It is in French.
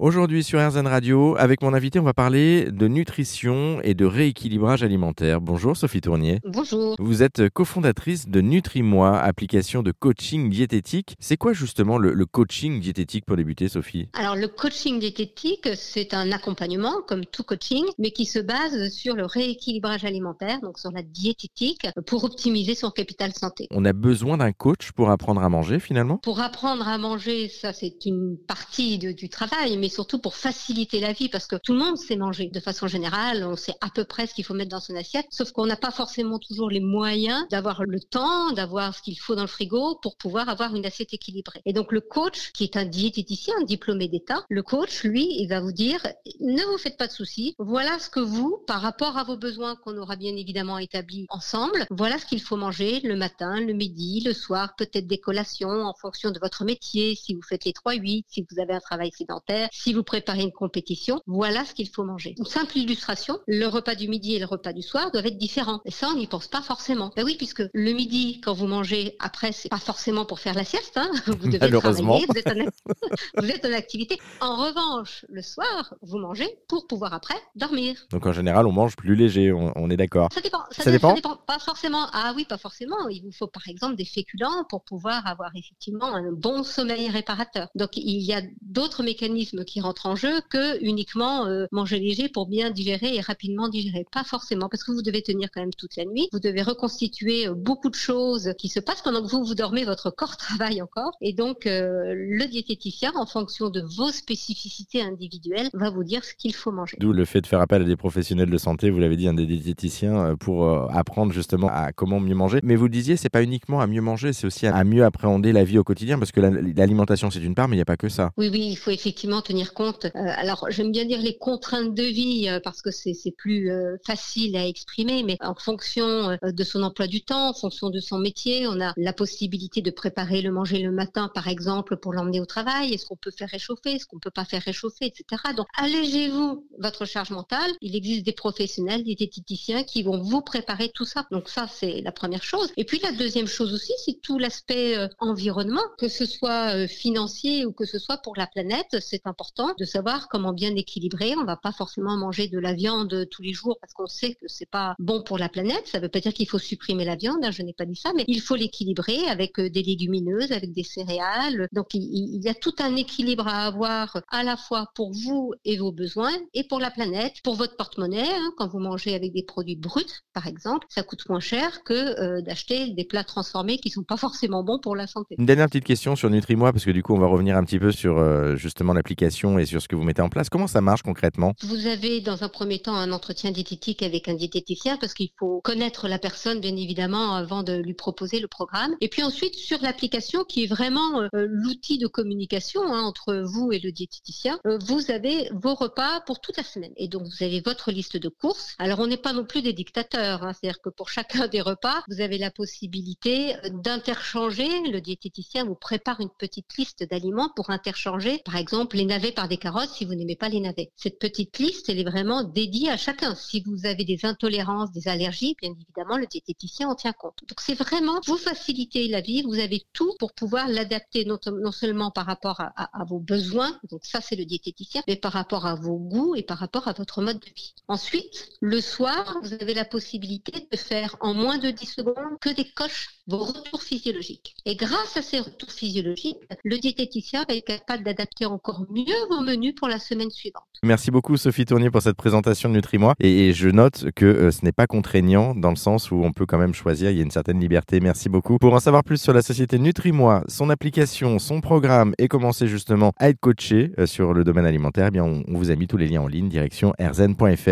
Aujourd'hui sur RZN Radio, avec mon invité, on va parler de nutrition et de rééquilibrage alimentaire. Bonjour Sophie Tournier. Bonjour. Vous êtes cofondatrice de NutriMoi, application de coaching diététique. C'est quoi justement le, le, coaching diététique pour débuter, Sophie? Alors le coaching diététique, c'est un accompagnement comme tout coaching, mais qui se base sur le rééquilibrage alimentaire, donc sur la diététique, pour optimiser son capital santé. On a besoin d'un coach pour apprendre à manger finalement? Pour apprendre à manger, ça c'est une partie de, du travail, mais surtout pour faciliter la vie, parce que tout le monde sait manger. De façon générale, on sait à peu près ce qu'il faut mettre dans son assiette, sauf qu'on n'a pas forcément toujours les moyens d'avoir le temps, d'avoir ce qu'il faut dans le frigo pour pouvoir avoir une assiette équilibrée. Et donc le coach, qui est un diététicien, un diplômé d'État, le coach, lui, il va vous dire, ne vous faites pas de soucis, voilà ce que vous, par rapport à vos besoins qu'on aura bien évidemment établis ensemble, voilà ce qu'il faut manger le matin, le midi, le soir, peut-être des collations en fonction de votre métier, si vous faites les 3-8, si vous avez un travail sédentaire, si vous préparez une compétition, voilà ce qu'il faut manger. Une simple illustration, le repas du midi et le repas du soir doivent être différents. Et ça, on n'y pense pas forcément. Ben oui, puisque le midi, quand vous mangez, après, c'est pas forcément pour faire la sieste, hein. vous devez travailler, vous êtes, en, vous êtes en activité. En revanche, le soir, vous mangez pour pouvoir après dormir. Donc en général, on mange plus léger, on, on est d'accord. Ça dépend. Ça, Ça dé- dépend ça dépend pas forcément. Ah oui, pas forcément. Il vous faut par exemple des féculents pour pouvoir avoir effectivement un bon sommeil réparateur. Donc il y a d'autres mécanismes qui rentrent en jeu que uniquement euh, manger léger pour bien digérer et rapidement digérer. Pas forcément, parce que vous devez tenir quand même toute la nuit. Vous devez reconstituer euh, beaucoup de choses qui se passent pendant que vous vous dormez. Votre corps travaille encore, et donc euh, le diététicien, en fonction de vos spécificités individuelles, va vous dire ce qu'il faut manger. D'où le fait de faire appel à des professionnels de santé, vous l'avez dit, un des diététiciens, pour apprendre justement à comment mieux manger. Mais vous le disiez, c'est pas uniquement à mieux manger, c'est aussi à mieux appréhender la vie au quotidien, parce que la- l'alimentation c'est une part, mais il n'y a pas que ça. Oui, oui, il faut effectivement tenir compte. Euh, alors, j'aime bien dire les contraintes de vie euh, parce que c'est plus euh, facile à exprimer, mais en fonction de son emploi du temps, en fonction de son métier, on a la possibilité de préparer le manger le matin, par exemple, pour l'emmener au travail. Est-ce qu'on peut faire réchauffer? Est-ce qu'on peut pas faire réchauffer, etc. Donc, allégez-vous votre charge mentale. Il existe des professionnels, des diététiciens qui vont vous préparer tout ça. Donc, ça, c'est la première chose. Et puis, la deuxième chose aussi, c'est tout l'aspect environnement, que ce soit financier ou que ce soit pour la planète. C'est important de savoir comment bien équilibrer. On va pas forcément manger de la viande tous les jours parce qu'on sait que c'est pas bon pour la planète. Ça veut pas dire qu'il faut supprimer la viande. hein, je n'ai pas dit ça, mais il faut l'équilibrer avec euh, des légumineuses, avec des céréales. Donc il, y a tout un équilibre à avoir à la fois pour vous et vos besoins et pour la planète, pour votre porte-monnaie. hein. quand vous mangez avec des produits bruts, par exemple, ça coûte moins cher que euh, d'acheter des plats transformés qui sont pas forcément bons pour la santé. Une dernière petite question sur Nutri-Moi, parce que du coup, on va revenir un petit peu sur euh, justement l'application et sur ce que vous mettez en place. Comment ça marche concrètement? Vous avez dans un premier temps un entretien diététique avec un diététicien parce qu'il faut connaître la personne bien évidemment avant de lui proposer le programme. Et puis ensuite sur l'application qui est vraiment euh, l'outil de communication hein, entre vous et le diététicien, euh, vous avez vos repas pour toute la semaine. Et donc vous avez votre liste de courses. Alors on n'est pas non plus des dictateurs, hein, c'est-à-dire que pour chacun des repas, vous avez la possibilité euh, d'interchanger. Le diététicien vous prépare une petite liste d'aliments pour interchanger, par exemple les navets par des carottes si vous n'aimez pas les navets. Cette petite liste, elle est vraiment dédiée à chacun. Si vous avez des intolérances, des allergies, bien évidemment, le diététicien en tient compte. Donc c'est vraiment vous faciliter la vie. Vous avez tout pour pouvoir l'adapter non, seulement par rapport à, à- à vos besoins, donc ça c'est le diététicien, mais par rapport à vos goûts et par rapport à votre mode de vie. Ensuite, le soir, vous avez la possibilité de faire en moins de 10 secondes que des coches vos retours physiologiques. Et grâce à ces retours physiologiques, le diététicien va être capable d'adapter encore mieux vos menus pour la semaine suivante. Merci beaucoup Sophie Tournier pour cette présentation de Nutri-Moi. Et, je note que euh, ce n'est pas contraignant dans le sens où on peut quand même choisir, il y a une certaine liberté. Merci beaucoup. Pour en savoir plus sur la société Nutri-Moi, son application, son programme et commencer justement à être coaché euh, sur le domaine alimentaire, eh bien on, on vous a mis tous les liens en ligne direction rzn.fr.